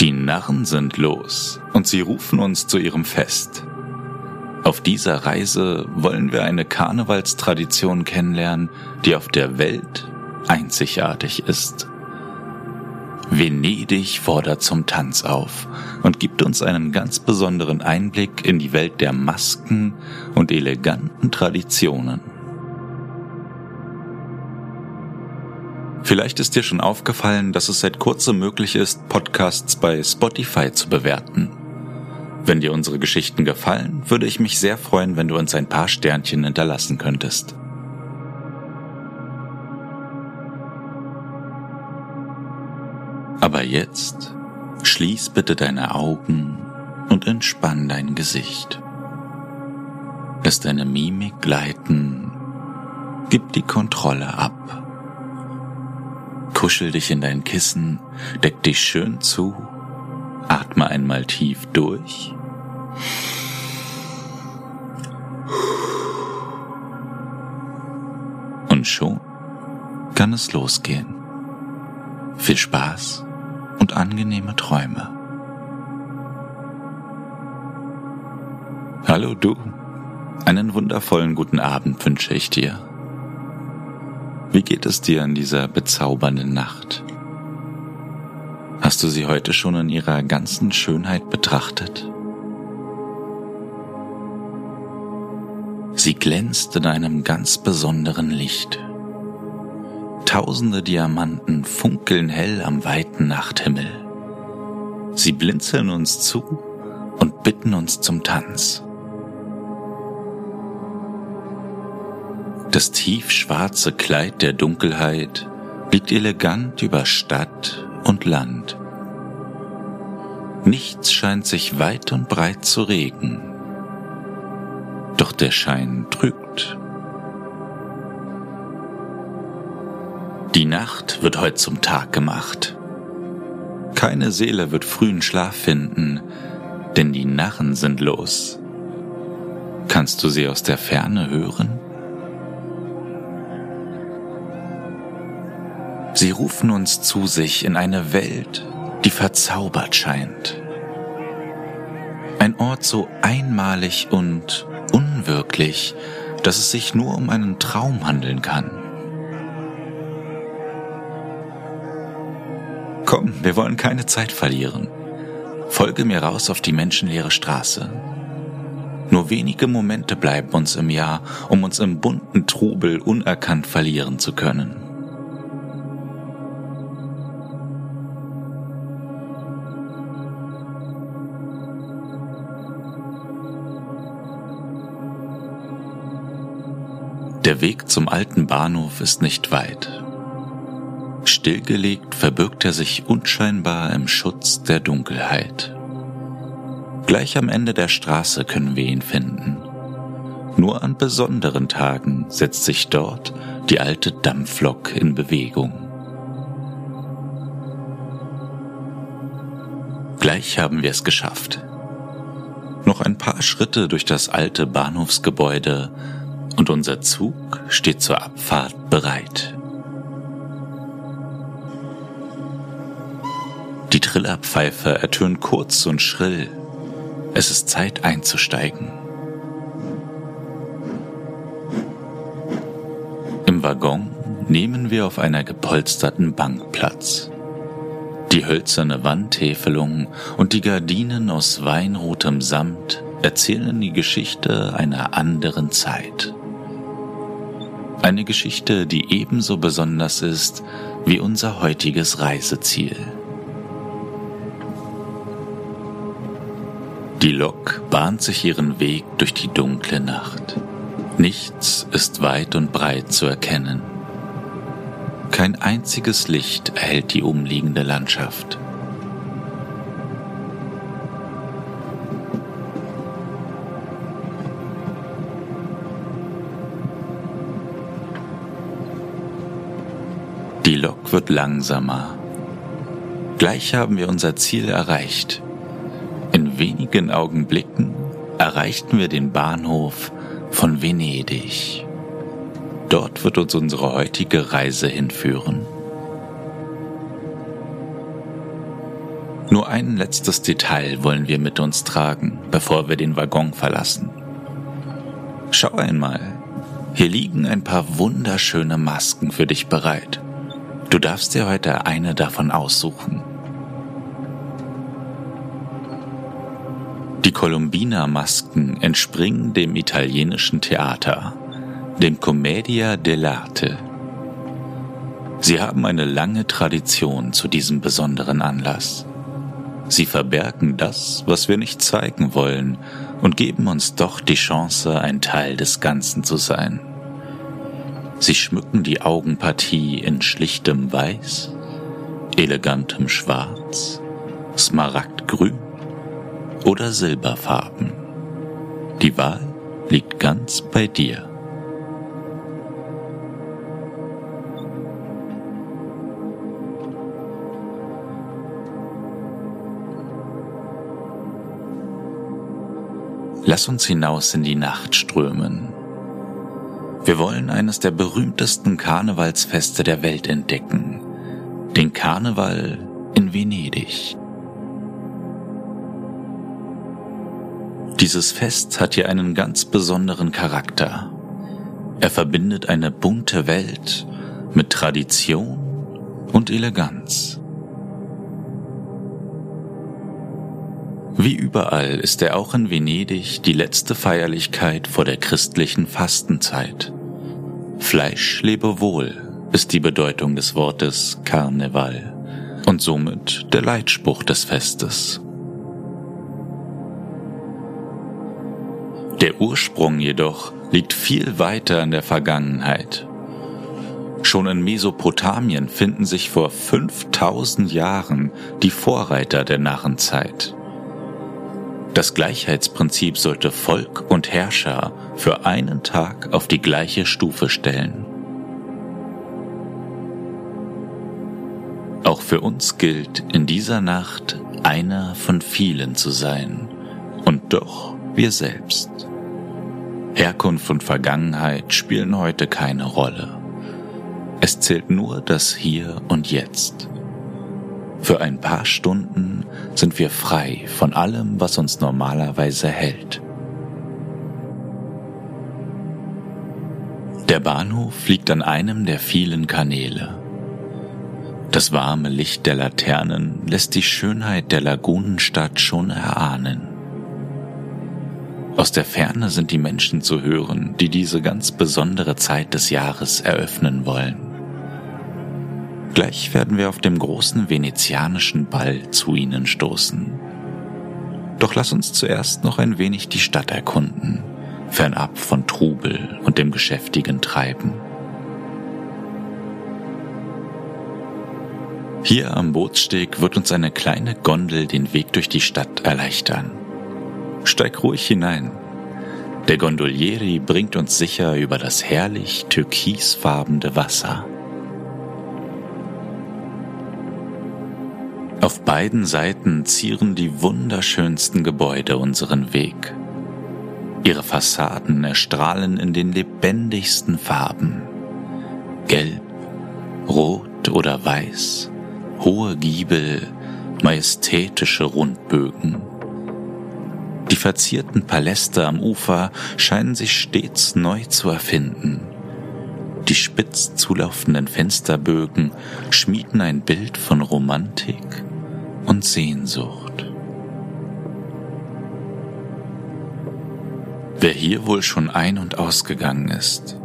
Die Narren sind los und sie rufen uns zu ihrem Fest. Auf dieser Reise wollen wir eine Karnevalstradition kennenlernen, die auf der Welt einzigartig ist. Venedig fordert zum Tanz auf und gibt uns einen ganz besonderen Einblick in die Welt der Masken und eleganten Traditionen. Vielleicht ist dir schon aufgefallen, dass es seit kurzem möglich ist, Podcasts bei Spotify zu bewerten. Wenn dir unsere Geschichten gefallen, würde ich mich sehr freuen, wenn du uns ein paar Sternchen hinterlassen könntest. Aber jetzt schließ bitte deine Augen und entspann dein Gesicht. Lass deine Mimik gleiten, gib die Kontrolle ab. Kuschel dich in dein Kissen, deck dich schön zu, atme einmal tief durch. Und schon kann es losgehen. Viel Spaß und angenehme Träume. Hallo du, einen wundervollen guten Abend wünsche ich dir. Wie geht es dir in dieser bezaubernden Nacht? Hast du sie heute schon in ihrer ganzen Schönheit betrachtet? Sie glänzt in einem ganz besonderen Licht. Tausende Diamanten funkeln hell am weiten Nachthimmel. Sie blinzeln uns zu und bitten uns zum Tanz. Das tiefschwarze Kleid der Dunkelheit liegt elegant über Stadt und Land. Nichts scheint sich weit und breit zu regen, doch der Schein trügt. Die Nacht wird heute zum Tag gemacht. Keine Seele wird frühen Schlaf finden, denn die Narren sind los. Kannst du sie aus der Ferne hören? Sie rufen uns zu sich in eine Welt, die verzaubert scheint. Ein Ort so einmalig und unwirklich, dass es sich nur um einen Traum handeln kann. Komm, wir wollen keine Zeit verlieren. Folge mir raus auf die menschenleere Straße. Nur wenige Momente bleiben uns im Jahr, um uns im bunten Trubel unerkannt verlieren zu können. Der Weg zum alten Bahnhof ist nicht weit. Stillgelegt verbirgt er sich unscheinbar im Schutz der Dunkelheit. Gleich am Ende der Straße können wir ihn finden. Nur an besonderen Tagen setzt sich dort die alte Dampflok in Bewegung. Gleich haben wir es geschafft. Noch ein paar Schritte durch das alte Bahnhofsgebäude und unser Zug steht zur Abfahrt bereit. Die Trillerpfeife ertönt kurz und schrill. Es ist Zeit einzusteigen. Im Waggon nehmen wir auf einer gepolsterten Bank Platz. Die hölzerne Wandtäfelung und die Gardinen aus weinrotem Samt erzählen die Geschichte einer anderen Zeit. Eine Geschichte, die ebenso besonders ist wie unser heutiges Reiseziel. Die Lok bahnt sich ihren Weg durch die dunkle Nacht. Nichts ist weit und breit zu erkennen. Kein einziges Licht erhält die umliegende Landschaft. Die Lok wird langsamer. Gleich haben wir unser Ziel erreicht. In wenigen Augenblicken erreichten wir den Bahnhof von Venedig. Dort wird uns unsere heutige Reise hinführen. Nur ein letztes Detail wollen wir mit uns tragen, bevor wir den Waggon verlassen. Schau einmal, hier liegen ein paar wunderschöne Masken für dich bereit. Du darfst dir heute eine davon aussuchen. Die Columbina-Masken entspringen dem italienischen Theater, dem Commedia dell'arte. Sie haben eine lange Tradition zu diesem besonderen Anlass. Sie verbergen das, was wir nicht zeigen wollen, und geben uns doch die Chance, ein Teil des Ganzen zu sein. Sie schmücken die Augenpartie in schlichtem Weiß, elegantem Schwarz, Smaragdgrün oder Silberfarben. Die Wahl liegt ganz bei dir. Lass uns hinaus in die Nacht strömen. Wir wollen eines der berühmtesten Karnevalsfeste der Welt entdecken, den Karneval in Venedig. Dieses Fest hat hier einen ganz besonderen Charakter. Er verbindet eine bunte Welt mit Tradition und Eleganz. Wie überall ist er auch in Venedig die letzte Feierlichkeit vor der christlichen Fastenzeit. Fleisch lebe wohl ist die Bedeutung des Wortes Karneval und somit der Leitspruch des Festes. Der Ursprung jedoch liegt viel weiter in der Vergangenheit. Schon in Mesopotamien finden sich vor 5000 Jahren die Vorreiter der Narrenzeit. Das Gleichheitsprinzip sollte Volk und Herrscher für einen Tag auf die gleiche Stufe stellen. Auch für uns gilt in dieser Nacht einer von vielen zu sein und doch wir selbst. Herkunft und Vergangenheit spielen heute keine Rolle. Es zählt nur das Hier und Jetzt. Für ein paar Stunden sind wir frei von allem, was uns normalerweise hält. Der Bahnhof liegt an einem der vielen Kanäle. Das warme Licht der Laternen lässt die Schönheit der Lagunenstadt schon erahnen. Aus der Ferne sind die Menschen zu hören, die diese ganz besondere Zeit des Jahres eröffnen wollen. Gleich werden wir auf dem großen venezianischen Ball zu ihnen stoßen. Doch lass uns zuerst noch ein wenig die Stadt erkunden, fernab von Trubel und dem geschäftigen Treiben. Hier am Bootssteg wird uns eine kleine Gondel den Weg durch die Stadt erleichtern. Steig ruhig hinein. Der Gondolieri bringt uns sicher über das herrlich türkisfarbene Wasser. Auf beiden Seiten zieren die wunderschönsten Gebäude unseren Weg. Ihre Fassaden erstrahlen in den lebendigsten Farben. Gelb, rot oder weiß, hohe Giebel, majestätische Rundbögen. Die verzierten Paläste am Ufer scheinen sich stets neu zu erfinden. Die spitz zulaufenden Fensterbögen schmieden ein Bild von Romantik und Sehnsucht. Wer hier wohl schon ein- und ausgegangen ist,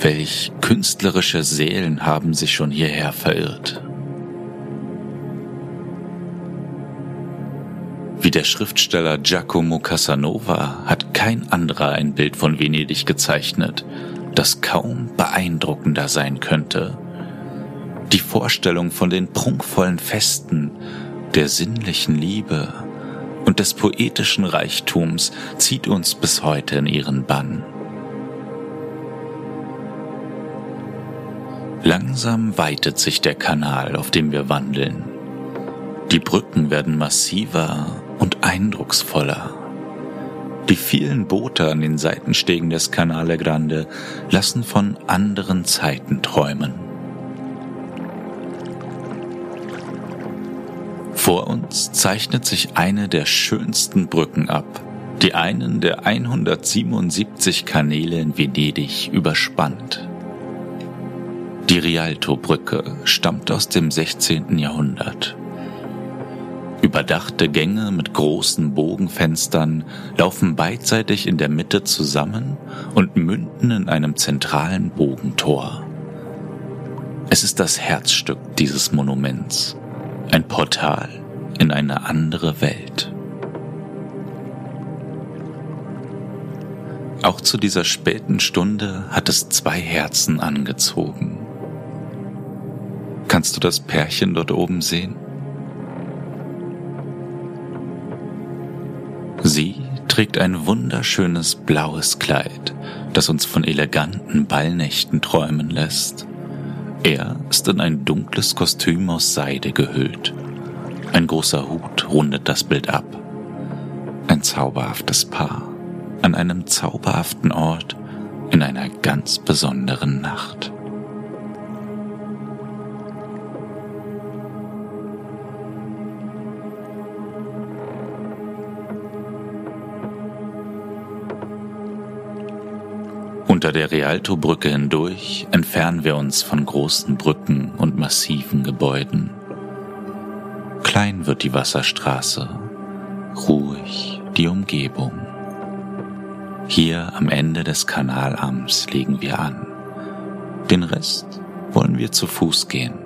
welch künstlerische Seelen haben sich schon hierher verirrt. Wie der Schriftsteller Giacomo Casanova hat kein anderer ein Bild von Venedig gezeichnet, das kaum beeindruckender sein könnte. Die Vorstellung von den prunkvollen Festen, der sinnlichen Liebe und des poetischen Reichtums zieht uns bis heute in ihren Bann. Langsam weitet sich der Kanal, auf dem wir wandeln. Die Brücken werden massiver und eindrucksvoller. Die vielen Boote an den Seitenstegen des Canale Grande lassen von anderen Zeiten träumen. Vor uns zeichnet sich eine der schönsten Brücken ab, die einen der 177 Kanäle in Venedig überspannt. Die Rialto-Brücke stammt aus dem 16. Jahrhundert. Überdachte Gänge mit großen Bogenfenstern laufen beidseitig in der Mitte zusammen und münden in einem zentralen Bogentor. Es ist das Herzstück dieses Monuments ein Portal in eine andere Welt. Auch zu dieser späten Stunde hat es zwei Herzen angezogen. Kannst du das Pärchen dort oben sehen? Sie trägt ein wunderschönes blaues Kleid, das uns von eleganten Ballnächten träumen lässt. Er ist in ein dunkles Kostüm aus Seide gehüllt. Ein großer Hut rundet das Bild ab. Ein zauberhaftes Paar an einem zauberhaften Ort in einer ganz besonderen Nacht. Unter der Rialto-Brücke hindurch entfernen wir uns von großen Brücken und massiven Gebäuden. Klein wird die Wasserstraße, ruhig die Umgebung. Hier am Ende des Kanalarms legen wir an. Den Rest wollen wir zu Fuß gehen.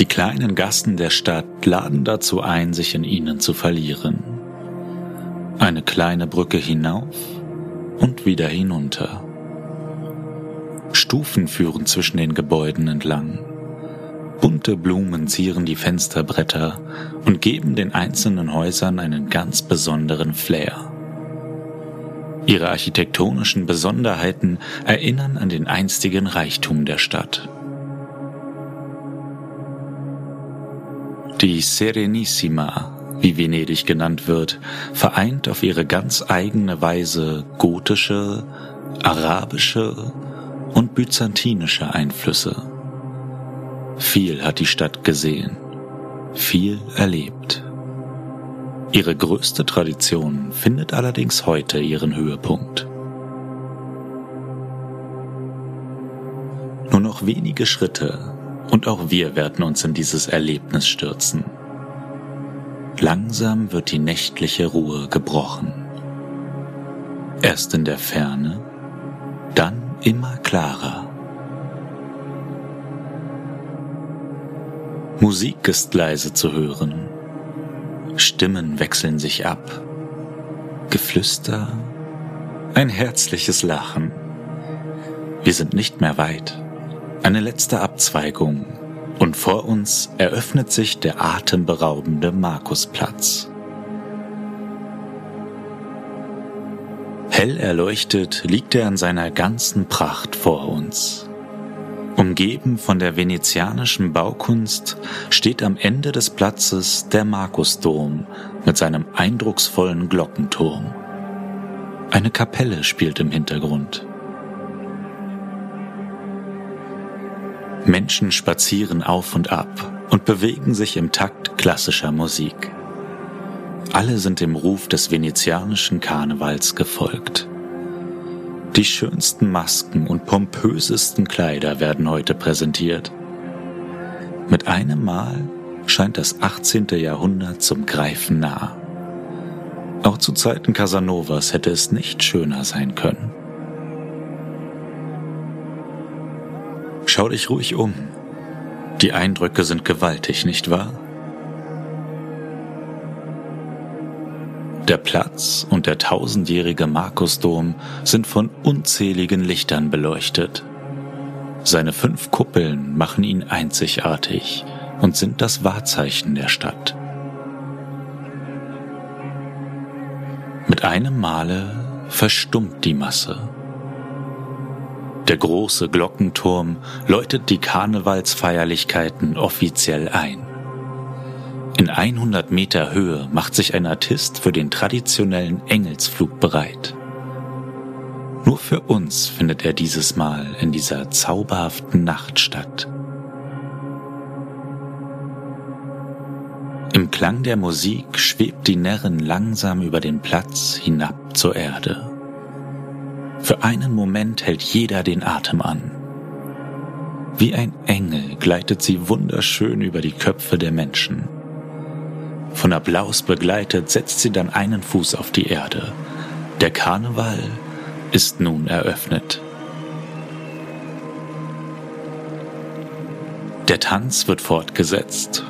Die kleinen Gassen der Stadt laden dazu ein, sich in ihnen zu verlieren. Eine kleine Brücke hinauf und wieder hinunter. Stufen führen zwischen den Gebäuden entlang. Bunte Blumen zieren die Fensterbretter und geben den einzelnen Häusern einen ganz besonderen Flair. Ihre architektonischen Besonderheiten erinnern an den einstigen Reichtum der Stadt. Die Serenissima, wie Venedig genannt wird, vereint auf ihre ganz eigene Weise gotische, arabische und byzantinische Einflüsse. Viel hat die Stadt gesehen, viel erlebt. Ihre größte Tradition findet allerdings heute ihren Höhepunkt. Nur noch wenige Schritte und auch wir werden uns in dieses Erlebnis stürzen. Langsam wird die nächtliche Ruhe gebrochen. Erst in der Ferne, dann immer klarer. Musik ist leise zu hören. Stimmen wechseln sich ab. Geflüster, ein herzliches Lachen. Wir sind nicht mehr weit. Eine letzte Abzweigung und vor uns eröffnet sich der atemberaubende Markusplatz. Hell erleuchtet liegt er in seiner ganzen Pracht vor uns. Umgeben von der venezianischen Baukunst steht am Ende des Platzes der Markusdom mit seinem eindrucksvollen Glockenturm. Eine Kapelle spielt im Hintergrund. Menschen spazieren auf und ab und bewegen sich im Takt klassischer Musik. Alle sind dem Ruf des venezianischen Karnevals gefolgt. Die schönsten Masken und pompösesten Kleider werden heute präsentiert. Mit einem Mal scheint das 18. Jahrhundert zum Greifen nah. Auch zu Zeiten Casanovas hätte es nicht schöner sein können. Schau dich ruhig um. Die Eindrücke sind gewaltig, nicht wahr? Der Platz und der tausendjährige Markusdom sind von unzähligen Lichtern beleuchtet. Seine fünf Kuppeln machen ihn einzigartig und sind das Wahrzeichen der Stadt. Mit einem Male verstummt die Masse. Der große Glockenturm läutet die Karnevalsfeierlichkeiten offiziell ein. In 100 Meter Höhe macht sich ein Artist für den traditionellen Engelsflug bereit. Nur für uns findet er dieses Mal in dieser zauberhaften Nacht statt. Im Klang der Musik schwebt die Närrin langsam über den Platz hinab zur Erde. Für einen Moment hält jeder den Atem an. Wie ein Engel gleitet sie wunderschön über die Köpfe der Menschen. Von Applaus begleitet setzt sie dann einen Fuß auf die Erde. Der Karneval ist nun eröffnet. Der Tanz wird fortgesetzt.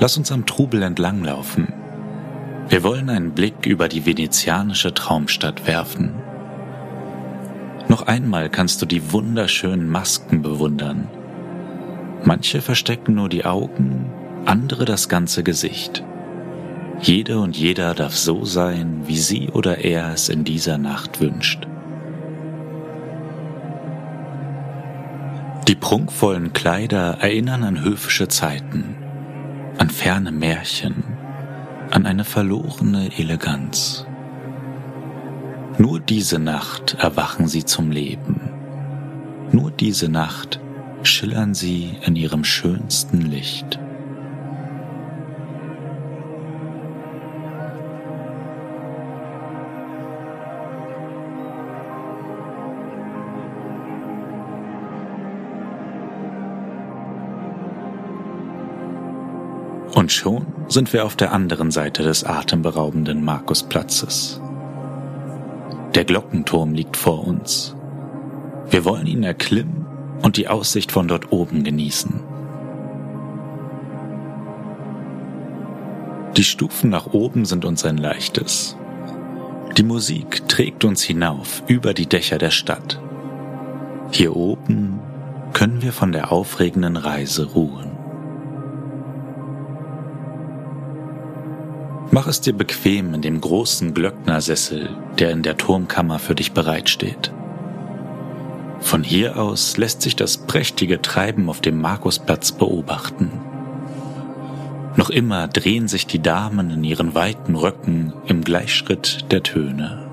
Lass uns am Trubel entlanglaufen. Wir wollen einen Blick über die venezianische Traumstadt werfen. Noch einmal kannst du die wunderschönen Masken bewundern. Manche verstecken nur die Augen, andere das ganze Gesicht. Jede und jeder darf so sein, wie sie oder er es in dieser Nacht wünscht. Die prunkvollen Kleider erinnern an höfische Zeiten, an ferne Märchen, an eine verlorene Eleganz. Nur diese Nacht erwachen sie zum Leben. Nur diese Nacht schillern sie in ihrem schönsten Licht. Und schon sind wir auf der anderen Seite des atemberaubenden Markusplatzes. Der Glockenturm liegt vor uns. Wir wollen ihn erklimmen und die Aussicht von dort oben genießen. Die Stufen nach oben sind uns ein leichtes. Die Musik trägt uns hinauf über die Dächer der Stadt. Hier oben können wir von der aufregenden Reise ruhen. Mach es dir bequem in dem großen Glöcknersessel, der in der Turmkammer für dich bereitsteht. Von hier aus lässt sich das prächtige Treiben auf dem Markusplatz beobachten. Noch immer drehen sich die Damen in ihren weiten Röcken im Gleichschritt der Töne.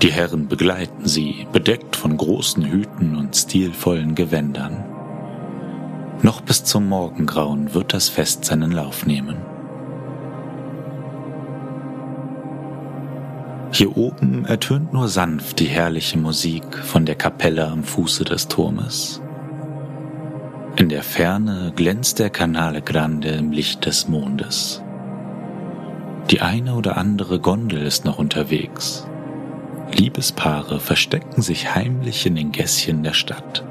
Die Herren begleiten sie, bedeckt von großen Hüten und stilvollen Gewändern. Noch bis zum Morgengrauen wird das Fest seinen Lauf nehmen. Hier oben ertönt nur sanft die herrliche Musik von der Kapelle am Fuße des Turmes. In der Ferne glänzt der Canale Grande im Licht des Mondes. Die eine oder andere Gondel ist noch unterwegs. Liebespaare verstecken sich heimlich in den Gässchen der Stadt.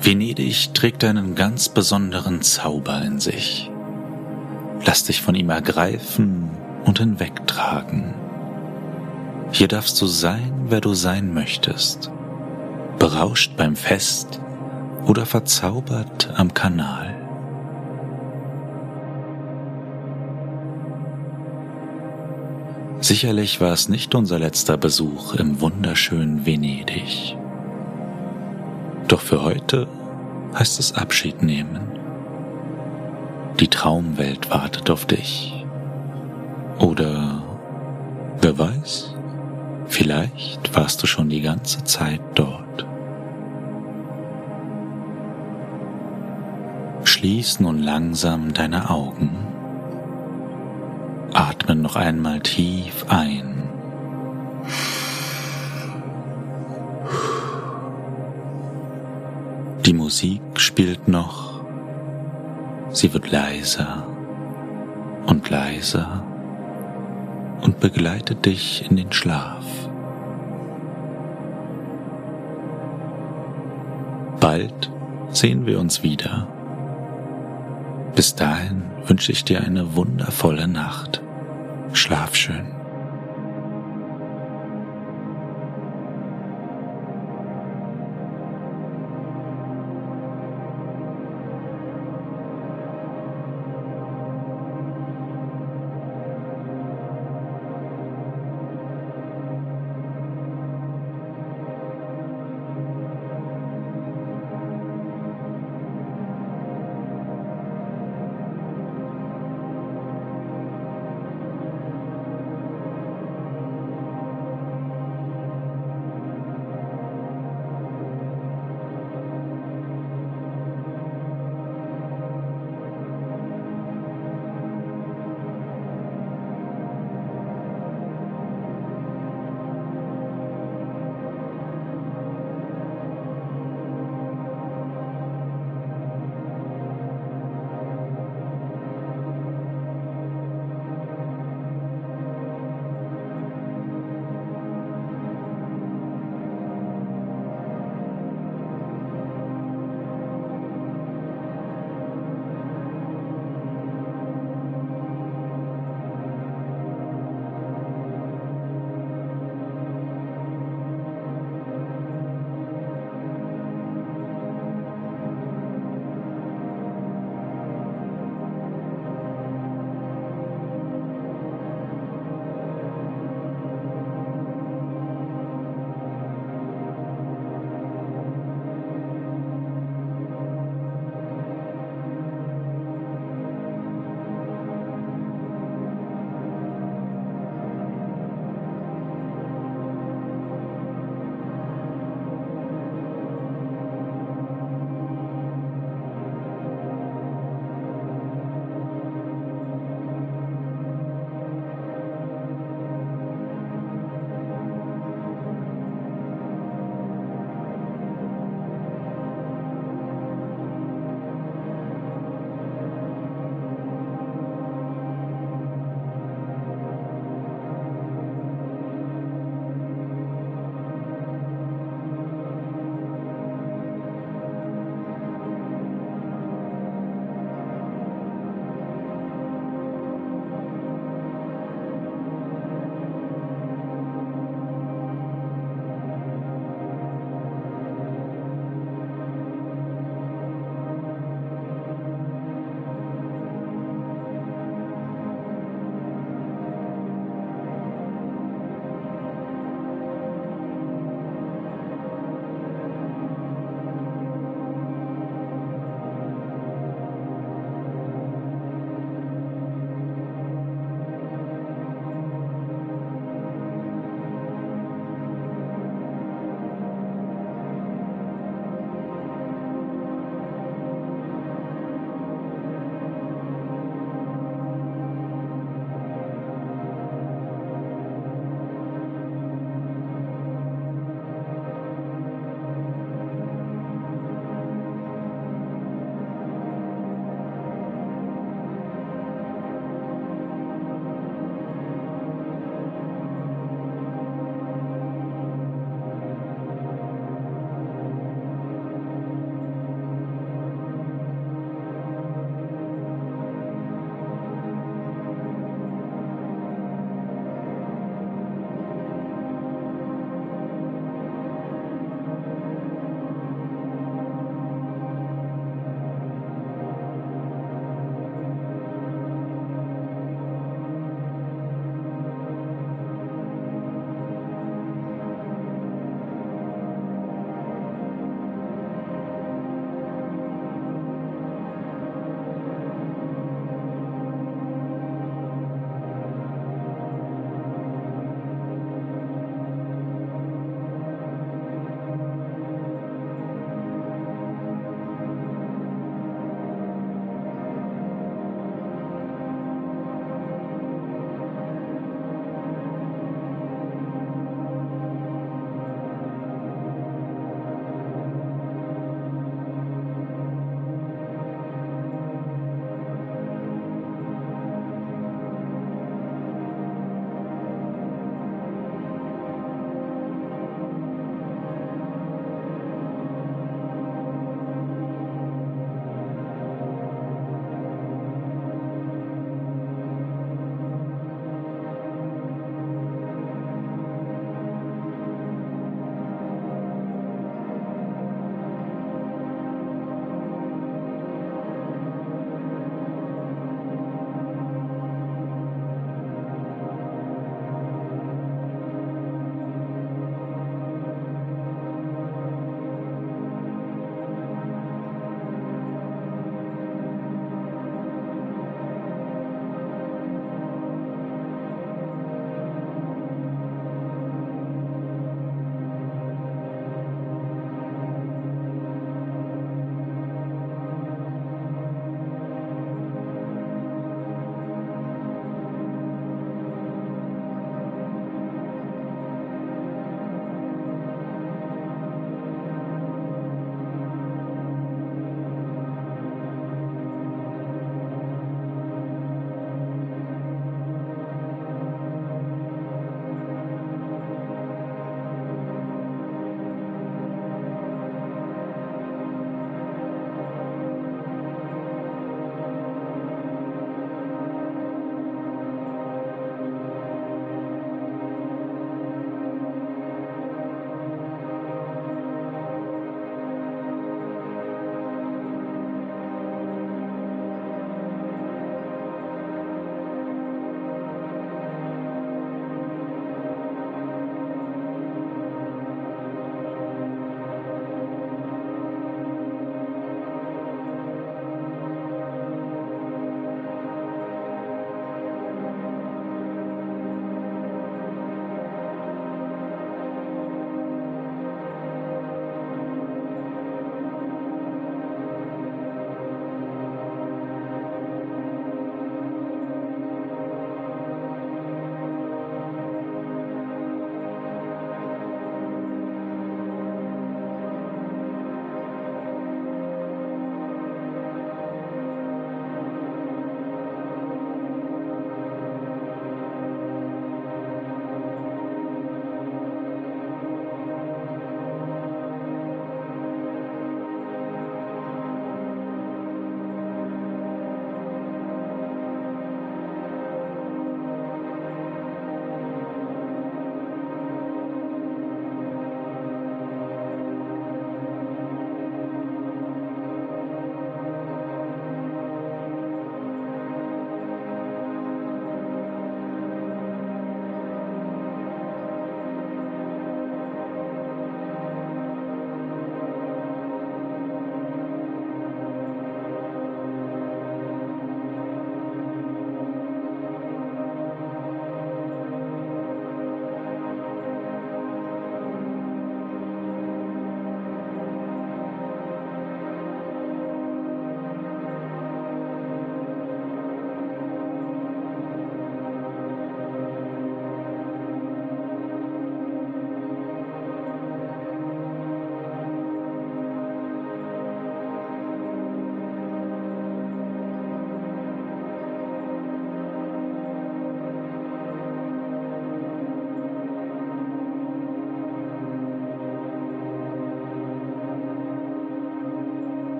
Venedig trägt einen ganz besonderen Zauber in sich. Lass dich von ihm ergreifen und hinwegtragen. Hier darfst du sein, wer du sein möchtest, berauscht beim Fest oder verzaubert am Kanal. Sicherlich war es nicht unser letzter Besuch im wunderschönen Venedig. Doch für heute heißt es Abschied nehmen. Die Traumwelt wartet auf dich. Oder wer weiß, vielleicht warst du schon die ganze Zeit dort. Schließ nun langsam deine Augen. Atme noch einmal tief ein. Die Musik spielt noch Sie wird leiser und leiser und begleitet dich in den Schlaf. Bald sehen wir uns wieder. Bis dahin wünsche ich dir eine wundervolle Nacht. Schlaf schön.